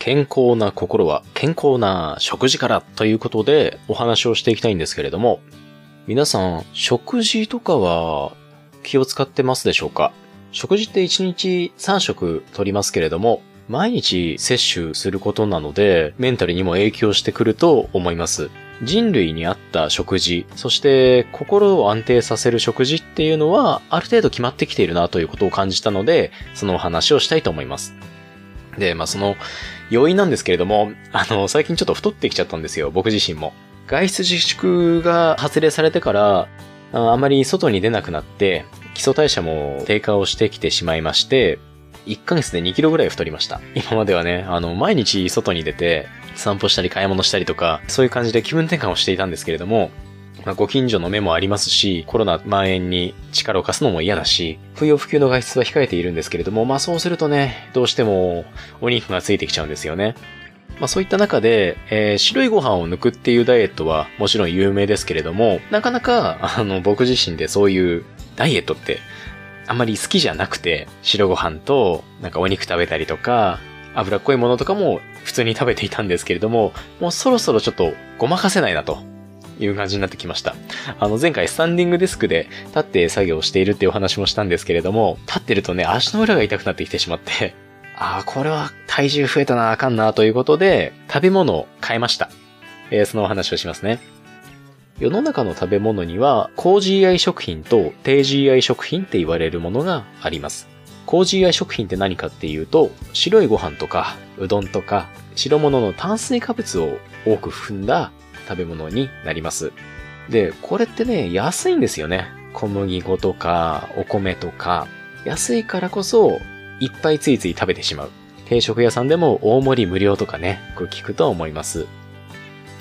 健康な心は健康な食事からということでお話をしていきたいんですけれども、皆さん、食事とかは気を使ってますでしょうか？食事って1日3食取りますけれども、毎日摂取することなので、メンタルにも影響してくると思います。人類に合った食事、そして心を安定させる食事っていうのは、ある程度決まってきているなということを感じたので、そのお話をしたいと思います。で、まあその要因なんですけれども、あの、最近ちょっと太ってきちゃったんですよ、僕自身も。外出自粛が発令されてから、あまり外に出なくなって、基礎代謝も低下をしてきてしまいまして、1ヶ月で2キロぐらい太りました。今まではね、あの、毎日外に出て、散歩したり買い物したりとか、そういう感じで気分転換をしていたんですけれども、まあ、ご近所の目もありますし、コロナ蔓延に力を貸すのも嫌だし、不要不急の外出は控えているんですけれども、まあそうするとね、どうしてもお肉がついてきちゃうんですよね。まあそういった中で、えー、白いご飯を抜くっていうダイエットはもちろん有名ですけれども、なかなか、あの、僕自身でそういうダイエットってあんまり好きじゃなくて、白ご飯と、なんかお肉食べたりとか、脂っこいものとかも普通に食べていたんですけれども、もうそろそろちょっとごまかせないなという感じになってきました。あの前回スタンディングデスクで立って作業しているっていうお話もしたんですけれども、立ってるとね、足の裏が痛くなってきてしまって、ああ、これは体重増えたなあかんなということで、食べ物を変えました。えー、そのお話をしますね。世の中の食べ物には、高 GI 食品と低 GI 食品って言われるものがあります。高 GI 食品って何かっていうと、白いご飯とか、うどんとか、白物の炭水化物を多く含んだ食べ物になります。で、これってね、安いんですよね。小麦粉とか、お米とか、安いからこそ、いっぱいついつい食べてしまう。定食屋さんでも大盛り無料とかね、これ聞くと思います。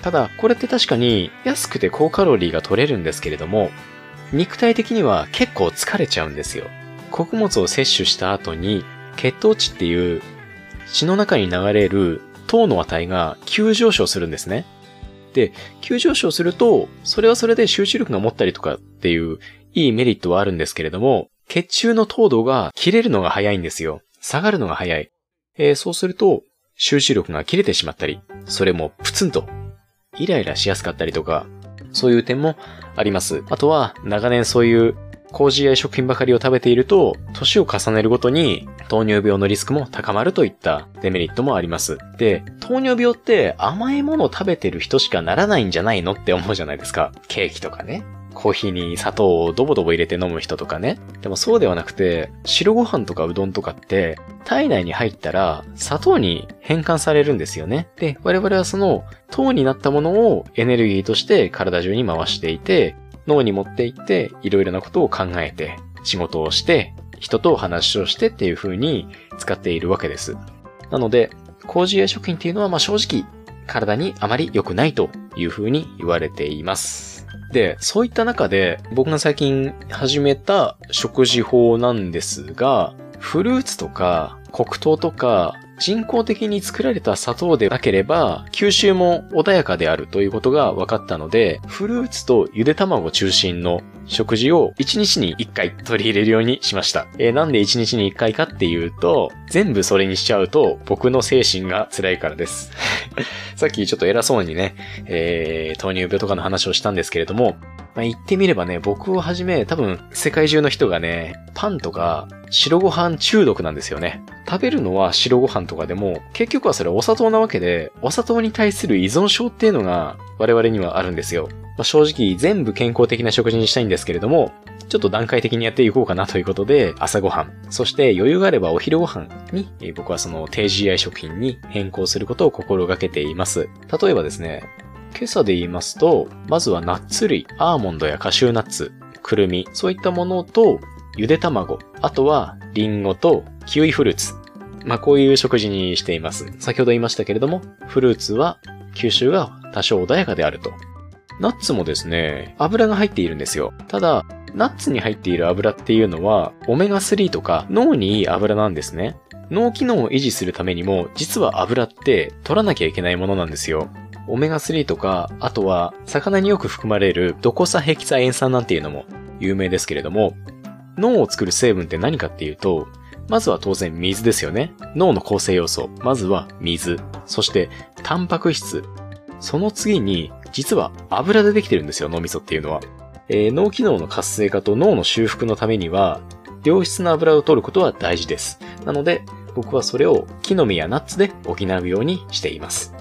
ただ、これって確かに安くて高カロリーが取れるんですけれども、肉体的には結構疲れちゃうんですよ。穀物を摂取した後に、血糖値っていう血の中に流れる糖の値が急上昇するんですね。で、急上昇すると、それはそれで集中力が持ったりとかっていういいメリットはあるんですけれども、血中の糖度が切れるのが早いんですよ。下がるのが早い。えー、そうすると、集中力が切れてしまったり、それもプツンとイライラしやすかったりとか、そういう点もあります。あとは、長年そういう高 GI 食品ばかりを食べていると、年を重ねるごとに糖尿病のリスクも高まるといったデメリットもあります。で、糖尿病って甘いものを食べてる人しかならないんじゃないのって思うじゃないですか。ケーキとかね。コーヒーに砂糖をドボドボ入れて飲む人とかね。でもそうではなくて、白ご飯とかうどんとかって、体内に入ったら砂糖に変換されるんですよね。で、我々はその糖になったものをエネルギーとして体中に回していて、脳に持っていって、いろいろなことを考えて、仕事をして、人と話をしてっていう風に使っているわけです。なので、高 GI 食品っていうのはまあ正直体にあまり良くないという風に言われています。で、そういった中で僕が最近始めた食事法なんですが、フルーツとか黒糖とか人工的に作られた砂糖でなければ、吸収も穏やかであるということが分かったので、フルーツとゆで卵中心の食事を1日に1回取り入れるようにしました。えー、なんで1日に1回かっていうと、全部それにしちゃうと僕の精神が辛いからです。さっきちょっと偉そうにね、えー、糖尿病とかの話をしたんですけれども、まあ、言ってみればね、僕をはじめ多分世界中の人がね、パンとか白ご飯中毒なんですよね。食べるのは白ご飯とかでも、結局はそれお砂糖なわけで、お砂糖に対する依存症っていうのが我々にはあるんですよ。まあ、正直全部健康的な食事にしたいんですけれども、ちょっと段階的にやっていこうかなということで、朝ごはん、そして余裕があればお昼ご飯に、僕はその低 GI 食品に変更することを心がけています。例えばですね、今朝で言いますと、まずはナッツ類、アーモンドやカシューナッツ、くるみ、そういったものと、ゆで卵、あとはリンゴとキウイフルーツ。まあ、こういう食事にしています。先ほど言いましたけれども、フルーツは吸収が多少穏やかであると。ナッツもですね、油が入っているんですよ。ただ、ナッツに入っている油っていうのは、オメガ3とか脳にいい油なんですね。脳機能を維持するためにも、実は油って取らなきゃいけないものなんですよ。オメガ3とか、あとは、魚によく含まれるドコサヘキサ塩酸なんていうのも有名ですけれども、脳を作る成分って何かっていうと、まずは当然水ですよね。脳の構成要素。まずは水。そして、タンパク質。その次に、実は油でできてるんですよ、脳みそっていうのは。えー、脳機能の活性化と脳の修復のためには、良質な油を取ることは大事です。なので、僕はそれを木の実やナッツで補うようにしています。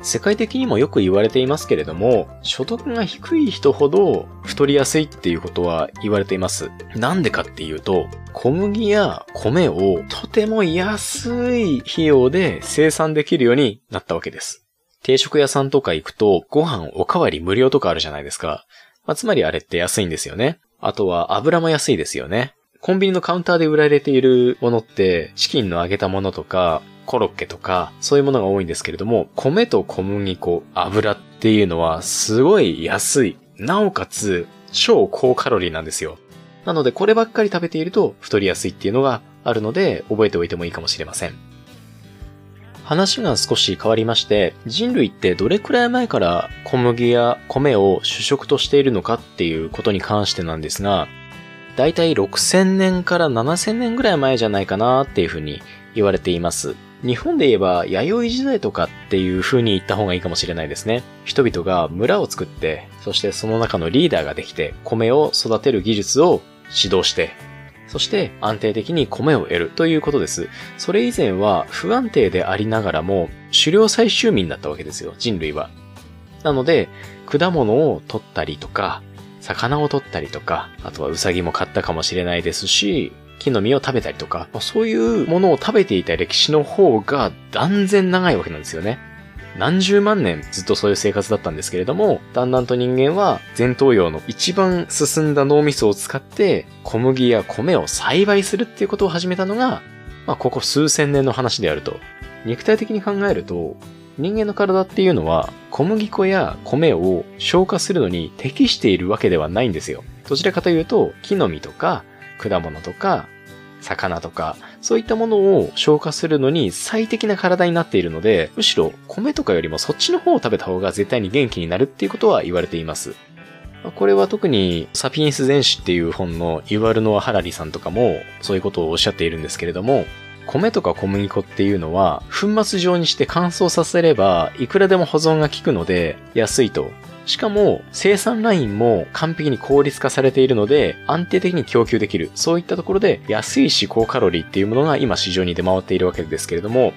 世界的にもよく言われていますけれども、所得が低い人ほど太りやすいっていうことは言われています。なんでかっていうと、小麦や米をとても安い費用で生産できるようになったわけです。定食屋さんとか行くとご飯おかわり無料とかあるじゃないですか。まあ、つまりあれって安いんですよね。あとは油も安いですよね。コンビニのカウンターで売られているものって、チキンの揚げたものとか、コロッケとか、そういうものが多いんですけれども、米と小麦粉、油っていうのはすごい安い。なおかつ、超高カロリーなんですよ。なので、こればっかり食べていると太りやすいっていうのがあるので、覚えておいてもいいかもしれません。話が少し変わりまして、人類ってどれくらい前から小麦や米を主食としているのかっていうことに関してなんですが、だいたい6000年から7000年ぐらい前じゃないかなっていうふうに言われています。日本で言えば弥生時代とかっていう風に言った方がいいかもしれないですね。人々が村を作って、そしてその中のリーダーができて、米を育てる技術を指導して、そして安定的に米を得るということです。それ以前は不安定でありながらも狩猟採集民だったわけですよ、人類は。なので、果物を取ったりとか、魚を取ったりとか、あとはウサギも買ったかもしれないですし、木の実を食べたりとか、そういうものを食べていた歴史の方が断然長いわけなんですよね。何十万年ずっとそういう生活だったんですけれども、だんだんと人間は前頭葉の一番進んだ脳みそを使って小麦や米を栽培するっていうことを始めたのが、まあここ数千年の話であると。肉体的に考えると、人間の体っていうのは小麦粉や米を消化するのに適しているわけではないんですよ。どちらかというと、木の実とか果物とか魚とか、そういったものを消化するのに最適な体になっているので、むしろ米とかよりもそっちの方を食べた方が絶対に元気になるっていうことは言われています。これは特にサピエンス全史っていう本のイワルノア・ハラリさんとかもそういうことをおっしゃっているんですけれども、米とか小麦粉っていうのは粉末状にして乾燥させればいくらでも保存が効くので安いとしかも生産ラインも完璧に効率化されているので安定的に供給できる。そういったところで安いし高カロリーっていうものが今市場に出回っているわけですけれども、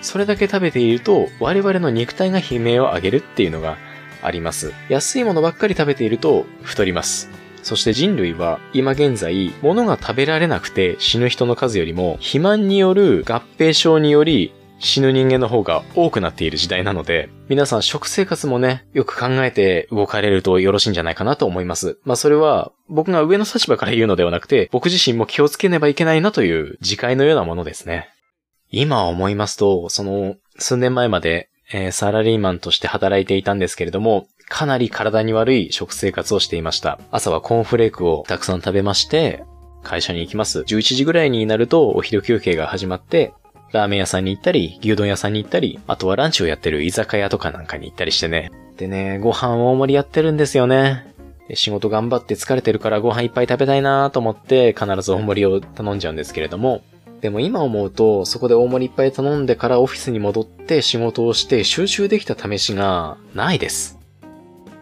それだけ食べていると我々の肉体が悲鳴を上げるっていうのがあります。安いものばっかり食べていると太ります。そして人類は今現在、物が食べられなくて死ぬ人の数よりも、肥満による合併症により死ぬ人間の方が多くなっている時代なので、皆さん食生活もね、よく考えて動かれるとよろしいんじゃないかなと思います。まあそれは僕が上の立場から言うのではなくて、僕自身も気をつけねばいけないなという自戒のようなものですね。今思いますと、その数年前まで、え、サラリーマンとして働いていたんですけれども、かなり体に悪い食生活をしていました。朝はコーンフレークをたくさん食べまして、会社に行きます。11時ぐらいになるとお昼休憩が始まって、ラーメン屋さんに行ったり、牛丼屋さんに行ったり、あとはランチをやってる居酒屋とかなんかに行ったりしてね。でね、ご飯大盛りやってるんですよね。仕事頑張って疲れてるからご飯いっぱい食べたいなと思って必ず大盛りを頼んじゃうんですけれども、でも今思うと、そこで大盛りいっぱい頼んでからオフィスに戻って仕事をして集中できた試しがないです。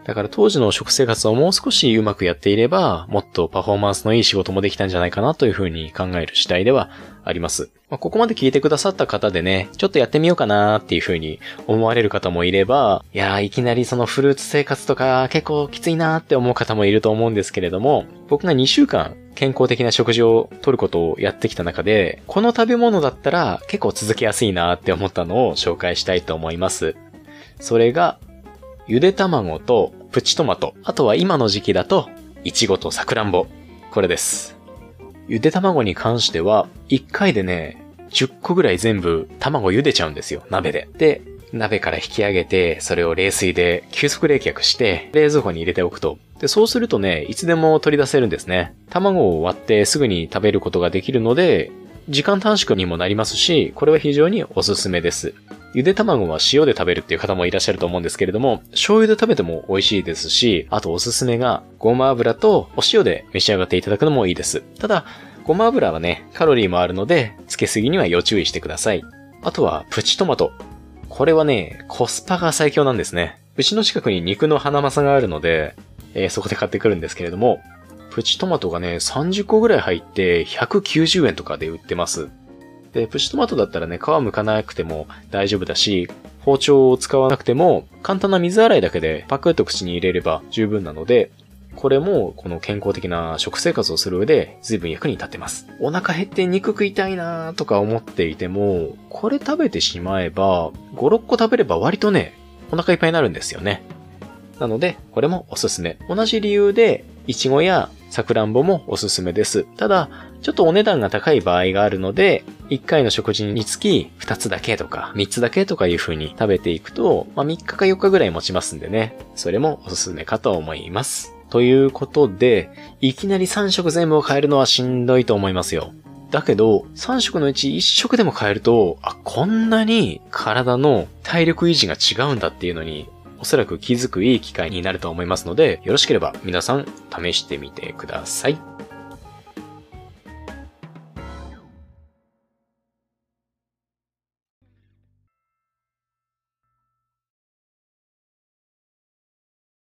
だから当時の食生活をもう少しうまくやっていれば、もっとパフォーマンスのいい仕事もできたんじゃないかなというふうに考える次第ではあります。まあ、ここまで聞いてくださった方でね、ちょっとやってみようかなっていうふうに思われる方もいれば、いやー、いきなりそのフルーツ生活とか結構きついなーって思う方もいると思うんですけれども、僕が2週間健康的な食事をとることをやってきた中で、この食べ物だったら結構続けやすいなーって思ったのを紹介したいと思います。それが、ゆで卵とプチトマト、あとは今の時期だと、いちごとさくらんぼ。これです。ゆで卵に関しては、1回でね、10個ぐらい全部卵茹でちゃうんですよ、鍋で。で、鍋から引き上げて、それを冷水で急速冷却して、冷蔵庫に入れておくと。で、そうするとね、いつでも取り出せるんですね。卵を割ってすぐに食べることができるので、時間短縮にもなりますし、これは非常におすすめです。ゆで卵は塩で食べるっていう方もいらっしゃると思うんですけれども、醤油で食べても美味しいですし、あとおすすめがごま油とお塩で召し上がっていただくのもいいです。ただ、ごま油はね、カロリーもあるので、つけすぎには要注意してください。あとは、プチトマト。これはね、コスパが最強なんですね。うちの近くに肉の花正があるので、えー、そこで買ってくるんですけれども、プチトマトがね、30個ぐらい入って190円とかで売ってます。で、プチトマトだったらね、皮剥かなくても大丈夫だし、包丁を使わなくても、簡単な水洗いだけでパクッと口に入れれば十分なので、これもこの健康的な食生活をする上で随分役に立ってます。お腹減って肉食いたいなーとか思っていても、これ食べてしまえば、5、6個食べれば割とね、お腹いっぱいになるんですよね。なので、これもおすすめ。同じ理由で、いちごやさくらんぼもおすすめです。ただ、ちょっとお値段が高い場合があるので、1回の食事につき2つだけとか3つだけとかいう風に食べていくと、まあ、3日か4日ぐらい持ちますんでね。それもおすすめかと思います。ということで、いきなり3食全部を変えるのはしんどいと思いますよ。だけど、3食のうち1食でも変えると、あ、こんなに体の体力維持が違うんだっていうのにおそらく気づくいい機会になると思いますので、よろしければ皆さん試してみてください。